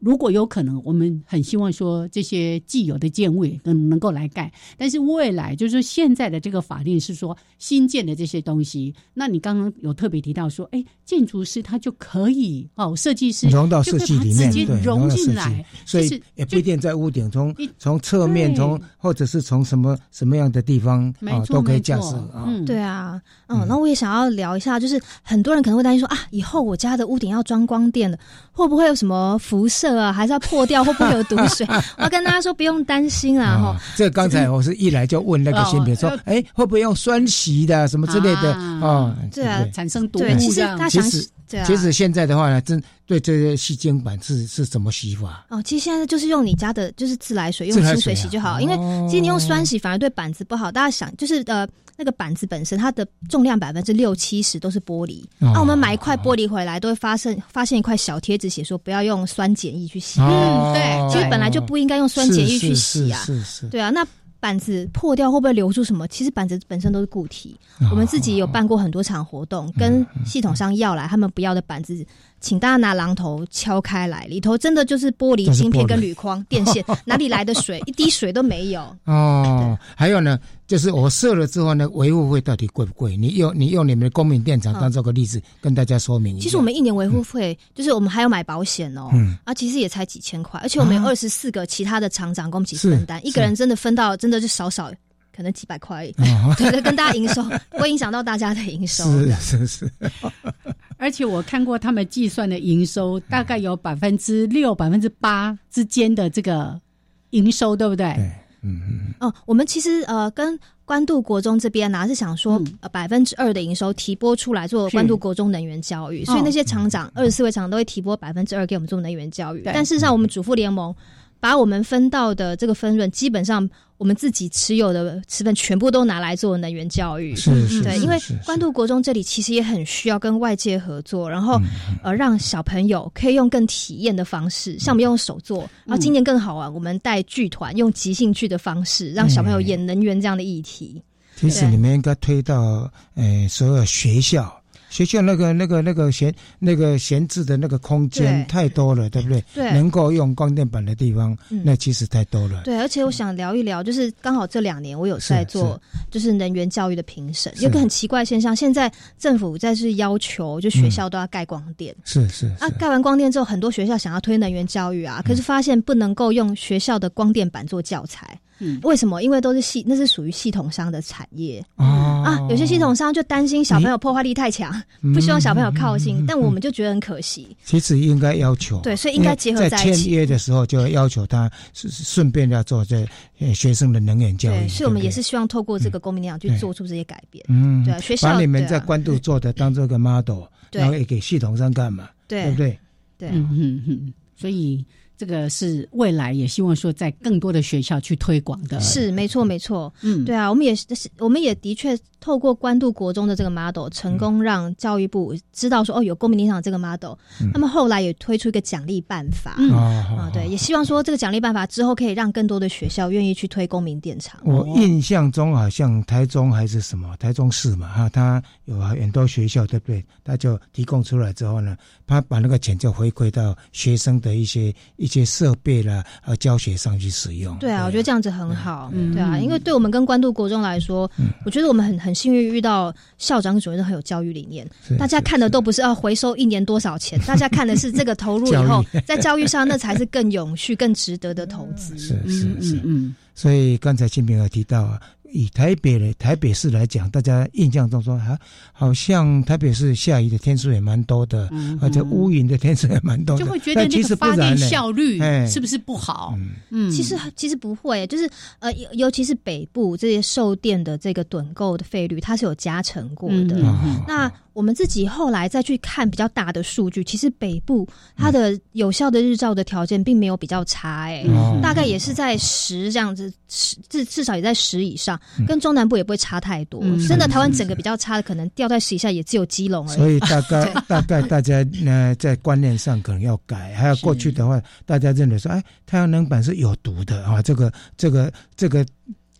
如果有可能，我们很希望说这些既有的建位能能够来盖，但是未来就是现在的这个法令是说新建的这些东西，那你刚刚有特别提到说，哎，建筑师他就可以哦，设计师融到设计里面，直接融进来，所以也不一定在屋顶，从从侧面，从或者是从什么什么样的地方啊，都可以架设啊。对啊，嗯，那我也想要聊一下，就是很多人可能会担心说啊，以后我家的屋顶要装光电了，会不会有什么辐射？啊，还是要破掉，会不会有毒水？我要跟大家说，不用担心啦，哈。这刚才我是一来就问那个新品说，哎，会不会用酸洗的什么之类的啊？对啊，产生毒对，其实他想，其实现在的话呢，真对这些细晶板是是怎么洗法？哦，其实现在就是用你家的就是自来水，用清水洗就好。因为其实你用酸洗反而对板子不好。大家想，就是呃。那个板子本身，它的重量百分之六七十都是玻璃。那我们买一块玻璃回来，都会发现发现一块小贴纸，写说不要用酸碱液去洗。嗯，对，其实本来就不应该用酸碱液去洗啊。是是。对啊，那板子破掉会不会留住什么？其实板子本身都是固体。我们自己有办过很多场活动，跟系统商要来他们不要的板子。请大家拿榔头敲开来，里头真的就是玻璃芯片跟铝框电线，哪里来的水？一滴水都没有。哦，还有呢，就是我设了之后呢，维护费到底贵不贵？你用你用你们的公民电厂当做个例子，跟大家说明一下。其实我们一年维护费，就是我们还要买保险哦，嗯，啊，其实也才几千块，而且我们有二十四个其他的厂长跟我们一起分担，一个人真的分到真的就少少，可能几百块，对，跟大家营收不会影响到大家的营收。是是是。而且我看过他们计算的营收，大概有百分之六、百分之八之间的这个营收，对不对？对，嗯嗯。哦，我们其实呃，跟关渡国中这边呢是想说，呃，百分之二的营收提拨出来做关渡国中能源教育，所以那些厂长二十四位厂长都会提拨百分之二给我们做能源教育。但事实上，我们主妇联盟把我们分到的这个分润，基本上。我们自己持有的持份全部都拿来做能源教育，是是，对，因为关渡国中这里其实也很需要跟外界合作，然后呃让小朋友可以用更体验的方式，像我们用手做，然后今年更好玩，我们带剧团用即兴剧的方式，让小朋友演能源这样的议题。其实你们应该推到呃所有学校。学校那个、那个、那个闲、那个闲置的那个空间太多了，对不对？对，能够用光电板的地方，那其实太多了。对，而且我想聊一聊，就是刚好这两年我有在做，就是能源教育的评审，有个很奇怪现象，现在政府在是要求，就学校都要盖光电。是是。啊，盖完光电之后，很多学校想要推能源教育啊，可是发现不能够用学校的光电板做教材。嗯，为什么？因为都是系，那是属于系统商的产业啊。有些系统商就担心小朋友破坏力太强，不希望小朋友靠近。但我们就觉得很可惜。其实应该要求，对，所以应该结合在一起。签约的时候就要要求他是顺便要做这学生的能源教育。所以我们也是希望透过这个公民力量去做出这些改变。嗯，对，学校把你们在关渡做的当做个 model，然后也给系统上干嘛？对不对？对，嗯嗯嗯，所以。这个是未来也希望说在更多的学校去推广的，是没错没错，嗯，对啊，我们也是，我们也的确透过关渡国中的这个 model，成功让教育部知道说哦有公民电厂这个 model，那么后来也推出一个奖励办法，啊，对，也希望说这个奖励办法之后可以让更多的学校愿意去推公民电厂。我印象中好像台中还是什么台中市嘛哈，他有很多学校对不对？他就提供出来之后呢，他把那个钱就回馈到学生的一些一。些设备了，呃，教学上去使用。对啊，我觉得这样子很好。对啊，因为对我们跟关渡国中来说，我觉得我们很很幸运遇到校长主任都很有教育理念。大家看的都不是要回收一年多少钱，大家看的是这个投入以后在教育上那才是更永续、更值得的投资。是是是，嗯。所以刚才金平有提到啊。以台北的台北市来讲，大家印象中说，啊，好像台北市下雨的天数也蛮多的，而且乌云的天数也蛮多，就会觉得那个发电效率是不是不好？嗯，其实其实不会，就是呃，尤其是北部这些售电的这个趸购的费率，它是有加成过的。那我我们自己后来再去看比较大的数据，其实北部它的有效的日照的条件并没有比较差，哎，大概也是在十这样子，十至至少也在十以上，跟中南部也不会差太多。真的，台湾整个比较差的，可能掉在十以下也只有基隆而已。所以大概 大概大家呢，在观念上可能要改。还有过去的话，大家认为说，哎，太阳能板是有毒的啊，这个这个这个。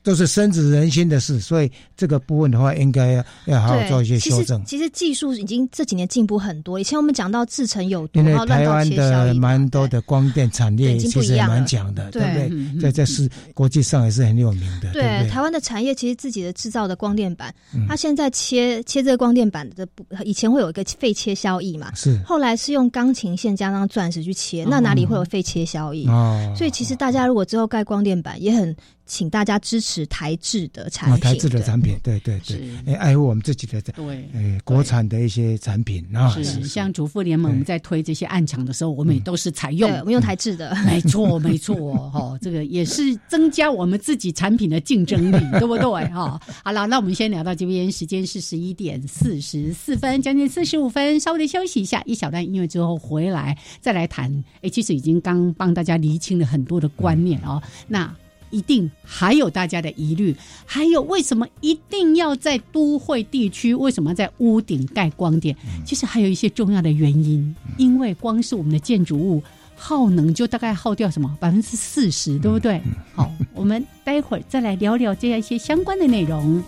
都是深植人心的事，所以这个部分的话，应该要要好好做一些修正。其实技术已经这几年进步很多。以前我们讲到制成有毒，因为台湾的蛮多的光电产业其实也蛮强的，对不对？在在是国际上也是很有名的。对台湾的产业，其实自己的制造的光电板，它现在切切这个光电板的，以前会有一个废切效益嘛？是。后来是用钢琴线加上钻石去切，那哪里会有废切效益？哦。所以其实大家如果之后盖光电板，也很。请大家支持台制的产品，台制的产品，对对对，哎，爱护我们自己的，对，哎，国产的一些产品啊。是像主妇联盟，我们在推这些暗墙的时候，我们也都是采用，我们用台制的，没错没错，哈，这个也是增加我们自己产品的竞争力，对不对？哈，好了，那我们先聊到这边，时间是十一点四十四分，将近四十五分，稍微的休息一下，一小段音乐之后回来再来谈。哎，其实已经刚帮大家厘清了很多的观念哦，那。一定还有大家的疑虑，还有为什么一定要在都会地区？为什么在屋顶盖光电？其实还有一些重要的原因，因为光是我们的建筑物耗能就大概耗掉什么百分之四十，对不对？好，我们待会儿再来聊聊这样一些相关的内容。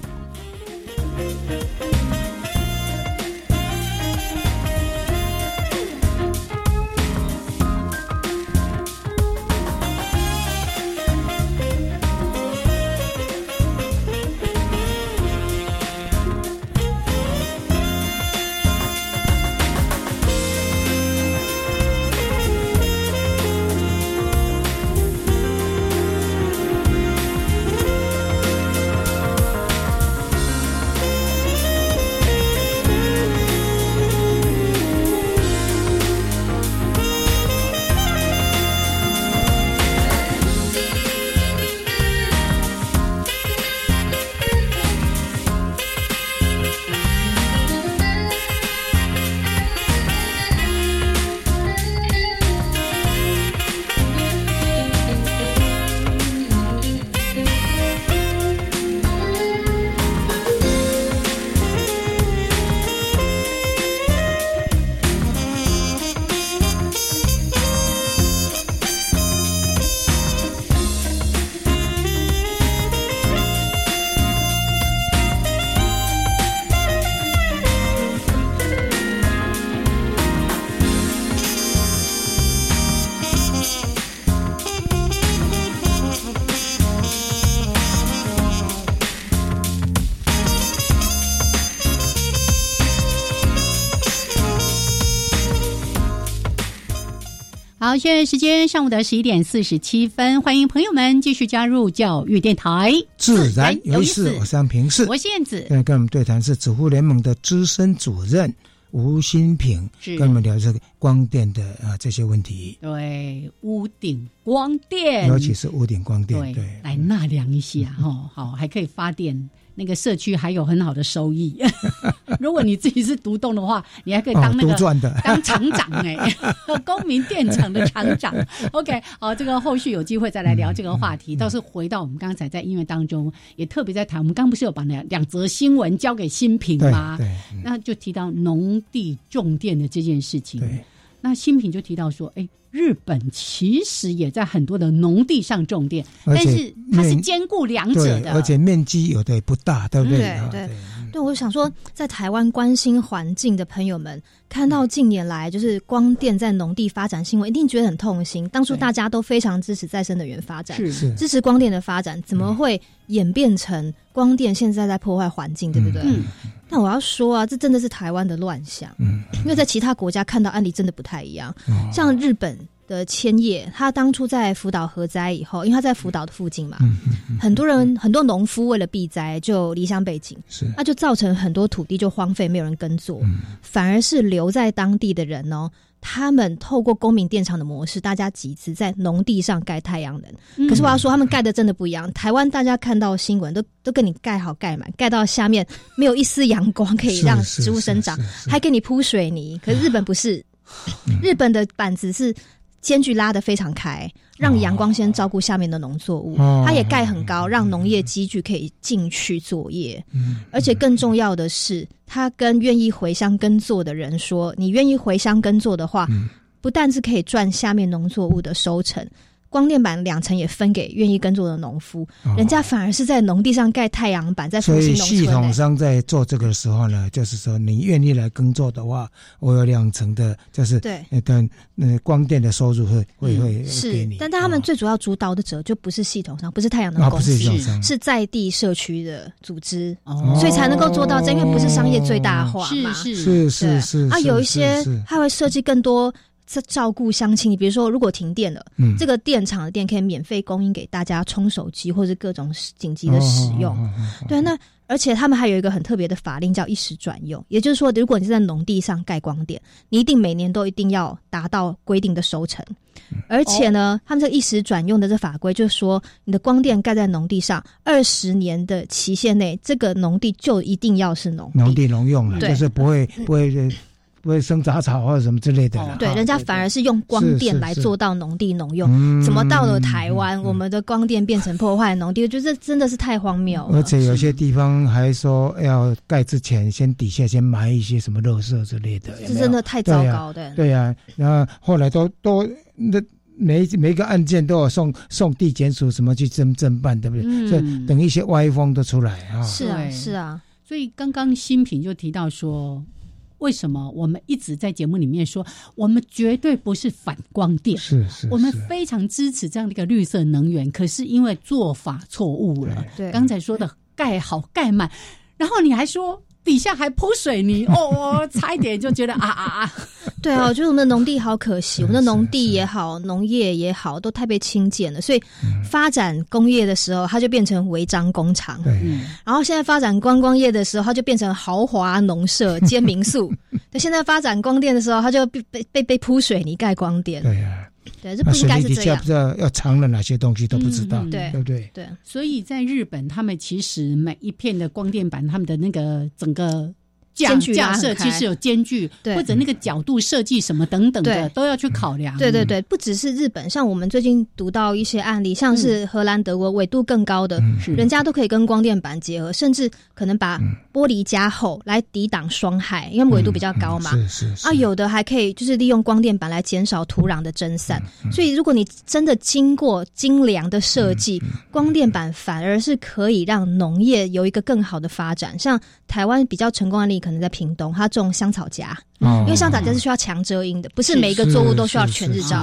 好，现在时间上午的十一点四十七分，欢迎朋友们继续加入教育电台，自然有意思。我是平视，我是燕子。现在跟我们对谈是主妇联盟的资深主任吴新平，跟我们聊这个光电的啊这些问题。对，屋顶光电，尤其是屋顶光电，对，来纳凉一下哈，好，还可以发电。那个社区还有很好的收益。如果你自己是独栋的话，你还可以当那个 当厂长哎，公民电厂的厂长。OK，好，这个后续有机会再来聊这个话题。倒是回到我们刚才在音乐当中也特别在谈，我们刚不是有把两两则新闻交给新平吗？对，那就提到农地种电的这件事情。那新品就提到说，哎。日本其实也在很多的农地上种电，但是它是兼顾两者的，而且面积有的也不大，对不对？对对对，我想说，在台湾关心环境的朋友们，看到近年来就是光电在农地发展新闻，一定觉得很痛心。当初大家都非常支持再生能源发展，是支持光电的发展，怎么会演变成光电现在在破坏环境，对不对？嗯那我要说啊，这真的是台湾的乱象。嗯，因为在其他国家看到案例真的不太一样。像日本的千叶，他当初在福岛核灾以后，因为他在福岛的附近嘛，很多人很多农夫为了避灾就离乡背井，是那就造成很多土地就荒废，没有人耕作，反而是留在当地的人哦，他们透过公民电厂的模式，大家集资在农地上盖太阳能。可是我要说，他们盖的真的不一样。台湾大家看到新闻都都跟你盖好盖满，盖到下面没有一丝阳光可以让植物生长，还给你铺水泥。可是日本不是，日本的板子是间距拉得非常开，让阳光先照顾下面的农作物。它也盖很高，让农业机具可以进去作业。而且更重要的是。他跟愿意回乡耕作的人说：“你愿意回乡耕作的话，不但是可以赚下面农作物的收成。”光电板两层也分给愿意耕作的农夫，人家反而是在农地上盖太阳板，在复兴农村。所以系统上在做这个时候呢，就是说你愿意来耕作的话，我有两层的，就是对，等那光电的收入会会会是。但但他们最主要主导的者就不是系统上，不是太阳能公司，是在地社区的组织，所以才能够做到这，因为不是商业最大化嘛，是是是是啊，有一些他会设计更多。在照顾乡亲，你比如说，如果停电了，嗯，这个电厂的电可以免费供应给大家充手机或者各种紧急的使用。对，那而且他们还有一个很特别的法令叫一时转用，也就是说，如果你是在农地上盖光电，你一定每年都一定要达到规定的收成。而且呢，他们这一时转用的这法规就是说，你的光电盖在农地上二十年的期限内，这个农地就一定要是农农地农用了，就是不会不会。不会生杂草或者什么之类的。对，人家反而是用光电来做到农地农用。怎么到了台湾，我们的光电变成破坏农地？我觉得真的是太荒谬了。而且有些地方还说要盖之前，先底下先埋一些什么肉色之类的。这真的太糟糕的。对呀，然后后来都都那每每一个案件都要送送地检署什么去侦侦办，对不对？所以等一些歪风都出来啊。是啊，是啊。所以刚刚新品就提到说。为什么我们一直在节目里面说，我们绝对不是反光电，是是，我们非常支持这样的一个绿色能源。可是因为做法错误了，对，刚才说的盖好盖满，然后你还说。底下还铺水泥 哦，差一点就觉得啊啊啊！对啊，我觉得我们的农地好可惜，我们的农地也好，农业也好，都太被轻贱了。所以发展工业的时候，它就变成违章工厂；然后现在发展观光业的时候，它就变成豪华农舍兼民宿。那现在发展光电的时候，它就被被被被铺水泥盖光电。对呀。对，这不应该是这样。不知道要藏了哪些东西都不知道，对对不对？对，所以在日本，他们其实每一片的光电板，他们的那个整个。架架设其实有间距，或者那个角度设计什么等等的都要去考量。对对对，不只是日本，像我们最近读到一些案例，像是荷兰、德国纬度更高的，人家都可以跟光电板结合，甚至可能把玻璃加厚来抵挡霜害，因为纬度比较高嘛。是是啊，有的还可以就是利用光电板来减少土壤的蒸散。所以如果你真的经过精良的设计，光电板反而是可以让农业有一个更好的发展。像台湾比较成功的例。可能在屏东，他种香草荚，因为香草荚是需要强遮阴的，不是每一个作物都需要全日照。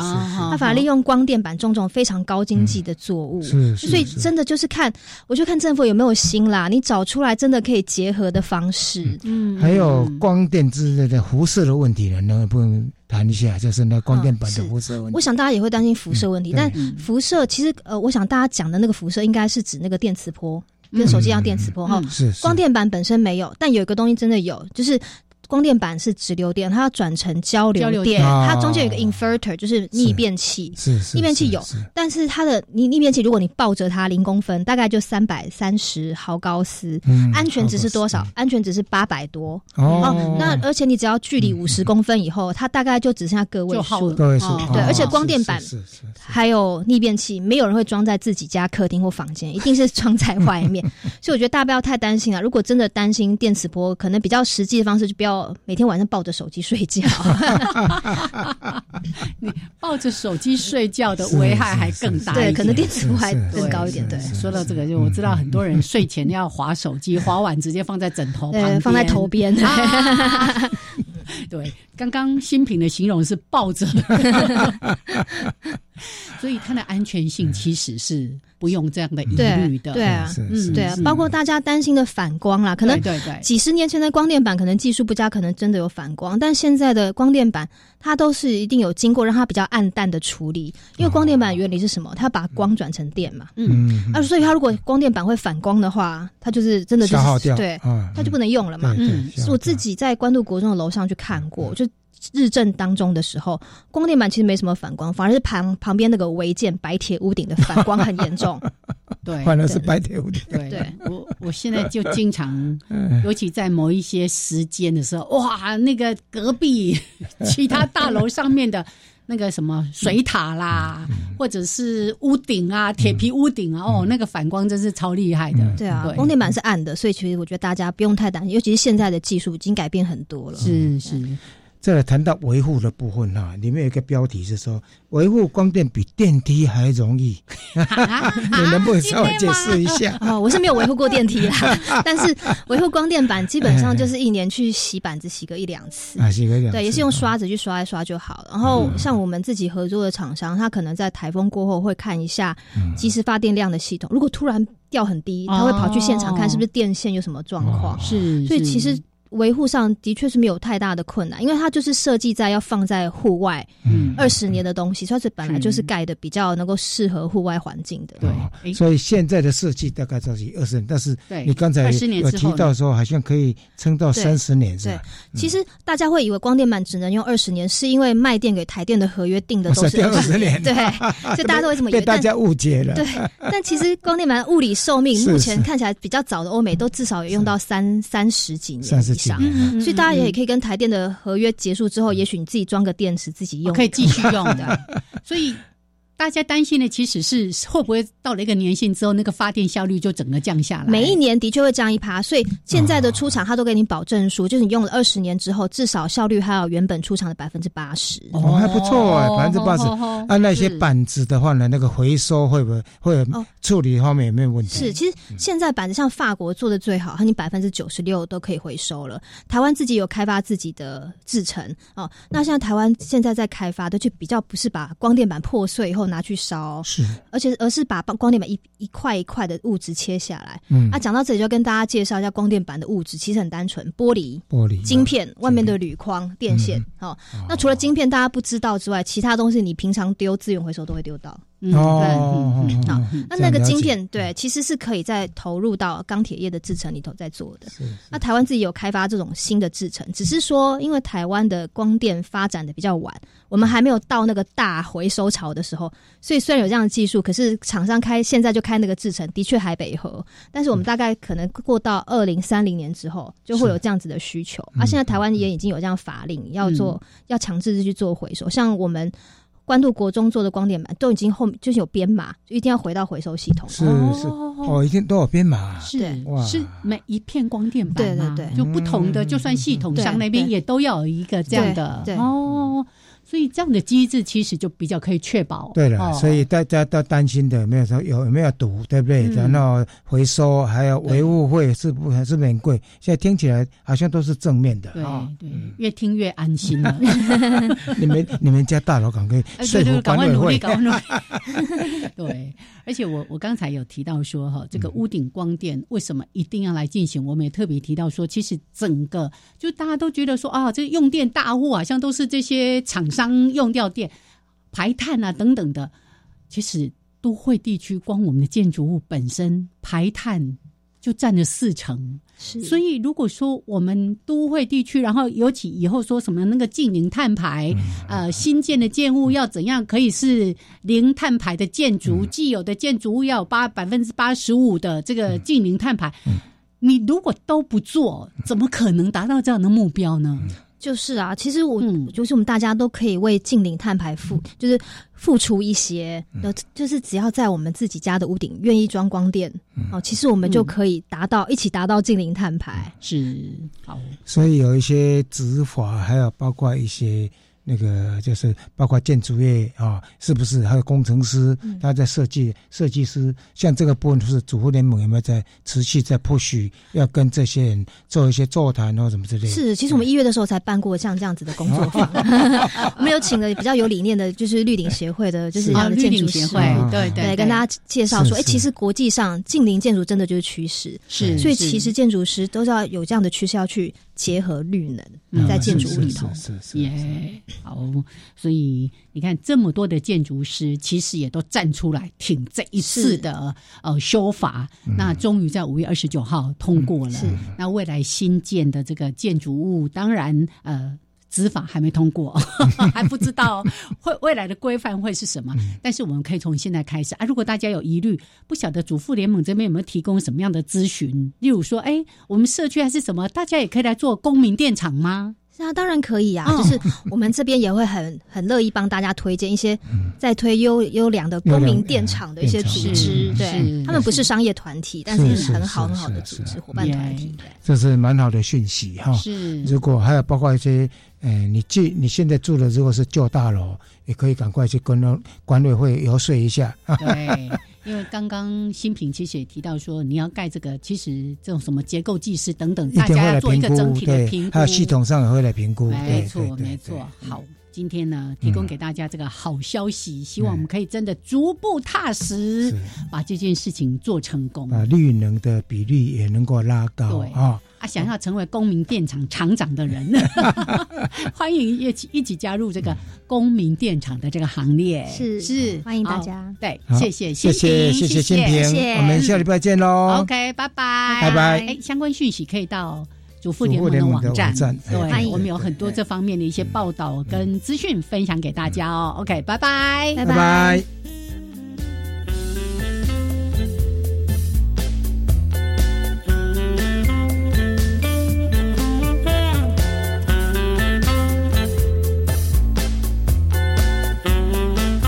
他反而利用光电板种种非常高经济的作物，所以真的就是看，我就看政府有没有心啦。你找出来真的可以结合的方式。嗯，还有光电之类的辐射的问题呢，能不能谈一下？就是那光电板的辐射问题。我想大家也会担心辐射问题，但辐射其实呃，我想大家讲的那个辐射应该是指那个电磁波。跟手机一样，电磁波哈，光电板本身没有，但有一个东西真的有，就是。光电板是直流电，它要转成交流电，它中间有一个 inverter，就是逆变器。是逆变器有，但是它的逆逆变器，如果你抱着它零公分，大概就三百三十毫高斯，安全值是多少？安全值是八百多。哦，那而且你只要距离五十公分以后，它大概就只剩下个位数。个位数。对，而且光电板还有逆变器，没有人会装在自己家客厅或房间，一定是装在外面。所以我觉得大家不要太担心了。如果真的担心电磁波，可能比较实际的方式就不要。每天晚上抱着手机睡觉，你抱着手机睡觉的危害还更大，对，可能电磁波还更高一点。对，说到这个，就我知道很多人睡前要划手机，划完直接放在枕头旁，放在头边。对，刚刚新品的形容是抱着，所以它的安全性其实是。不用这样的疑虑的，对啊，嗯，对啊，包括大家担心的反光啦，可能对对，几十年前的光电板可能技术不佳，可能真的有反光，但现在的光电板它都是一定有经过让它比较暗淡的处理，因为光电板原理是什么？它把光转成电嘛，嗯，啊所以它如果光电板会反光的话，它就是真的就是对，它就不能用了嘛。嗯，是我自己在关渡国中的楼上去看过，就。日正当中的时候，光电板其实没什么反光，反而是旁旁边那个违建白铁屋顶的反光很严重。对，反而是白铁屋顶。对，我我现在就经常，尤其在某一些时间的时候，哇，那个隔壁 其他大楼上面的那个什么水塔啦，或者是屋顶啊，铁皮屋顶啊，哦，那个反光真是超厉害的。对啊，光电板是暗的，所以其实我觉得大家不用太担心，尤其是现在的技术已经改变很多了。是是。再来谈到维护的部分哈，里面有一个标题是说维护光电比电梯还容易，你能不能稍微解释一下？哦，我是没有维护过电梯啦，但是维护光电板基本上就是一年去洗板子洗个一两次啊，洗个两对，也是用刷子去刷一刷就好。然后像我们自己合作的厂商，他可能在台风过后会看一下即时发电量的系统，如果突然掉很低，他会跑去现场看是不是电线有什么状况。是，所以其实。维护上的确是没有太大的困难，因为它就是设计在要放在户外，嗯，二十年的东西，它是本来就是盖的比较能够适合户外环境的。对，所以现在的设计大概就是二十年，但是你刚才有提到说好像可以撑到三十年，是吧？其实大家会以为光电板只能用二十年，是因为卖电给台电的合约定的都是二十年，对，所以大家都会这么以为。大家误解了。对，但其实光电板物理寿命 目前看起来比较早的欧美都至少也用到三三十几年。以上，所以。大家也可以跟台电的合约结束之后，也许你自己装个电池自己用，可以继续用的。所以。大家担心的其实是会不会到了一个年限之后，那个发电效率就整个降下来。每一年的确会降一趴，所以现在的出厂他都给你保证书，就是你用了二十年之后，至少效率还有原本出厂的百分之八十。哦，还不错哎，百分之八十。按那些板子的话呢，那个回收会不会会有处理方面有没有问题？是，其实现在板子像法国做的最好，你百分之九十六都可以回收了。台湾自己有开发自己的制成哦，那像台湾现在在开发的就比较不是把光电板破碎以后。拿去烧。是，而且而是把光电板一一块一块的物质切下来。嗯，那讲到这里就跟大家介绍一下光电板的物质，其实很单纯，玻璃、玻璃、晶片，外面的铝框、电线。哦，那除了晶片大家不知道之外，其他东西你平常丢资源回收都会丢到。嗯，对，好，那那个晶片，对，其实是可以再投入到钢铁业的制程里头在做的。那台湾自己有开发这种新的制程，只是说因为台湾的光电发展的比较晚，我们还没有到那个大回收潮的时候，所以虽然有这样的技术，可是厂商开现在就开那个制程，的确还北河。但是我们大概可能过到二零三零年之后，就会有这样子的需求。啊，现在台湾也已经有这样法令要做，要强制去做回收，像我们。关渡国中做的光电板都已经后就是有编码，就一定要回到回收系统。是是。哦，一定都有编码。是是每一片光电板，对对对，就不同的，就算系统上那边也都要有一个这样的。哦。所以这样的机制其实就比较可以确保。对了，所以大家都担心的没有说有没有堵，对不对？然后回收还有维护费是不还是很贵？现在听起来好像都是正面的。对对，越听越安心了。你们你们家大楼赶快说服管委会。对，而且我我刚才有提到说哈，这个屋顶光电为什么一定要来进行？我们也特别提到说，其实整个就大家都觉得说啊，这用电大户好像都是这些厂商。当用掉电、排碳啊等等的，其实都会地区光我们的建筑物本身排碳就占了四成。是，所以如果说我们都会地区，然后尤其以后说什么那个近零碳排，呃，新建的建物要怎样可以是零碳排的建筑，既有的建筑物要有八百分之八十五的这个近零碳排，你如果都不做，怎么可能达到这样的目标呢？就是啊，其实我就是我们大家都可以为近零碳排付，就是付出一些，呃，就是只要在我们自己家的屋顶愿意装光电，哦，其实我们就可以达到一起达到近零碳排。是好，所以有一些执法，还有包括一些。那个就是包括建筑业啊，是不是？还有工程师？他在设计设计师，像这个部分，就是主妇联盟有没有在持续在 push，要跟这些人做一些座谈或什么之类的？是，其实我们一月的时候才办过像这样子的工作。坊，我们有请了比较有理念的，就是绿领协会的，就是这样的建筑协会，对对，跟大家介绍说，哎，其实国际上近邻建筑真的就是趋势，是，所以其实建筑师都是要有这样的趋势，要去结合绿能在建筑物里头，是是耶。好，所以你看，这么多的建筑师其实也都站出来挺这一次的呃修法。那终于在五月二十九号通过了。那未来新建的这个建筑物，当然呃，执法还没通过，还不知道会未来的规范会是什么。但是我们可以从现在开始啊，如果大家有疑虑，不晓得主妇联盟这边有没有提供什么样的咨询？例如说，哎，我们社区还是什么，大家也可以来做公民电厂吗？那当然可以啊，就是我们这边也会很很乐意帮大家推荐一些在推优优良的公民电厂的一些组织，对他们不是商业团体，但是很好很好的组织伙伴团体。这是蛮好的讯息哈。是，如果还有包括一些，呃，你住你现在住的如果是旧大楼，也可以赶快去跟管委会游说一下。对。因为刚刚新平其实也提到说，你要盖这个，其实这种什么结构技师等等，大家要做一个整体的评估，还有系统上也会来评估。没错，没错。好，今天呢，提供给大家这个好消息，希望我们可以真的逐步踏实，把这件事情做成功，把绿能的比例也能够拉高啊。啊，想要成为公民电厂厂长的人，欢迎一起一起加入这个公民电厂的这个行列。是是，欢迎大家。对，谢谢，谢谢，谢谢新平，我们下礼拜见喽。OK，拜拜，拜拜。哎，相关讯息可以到主妇联盟的网站，对，我们有很多这方面的一些报道跟资讯分享给大家哦。OK，拜拜，拜拜。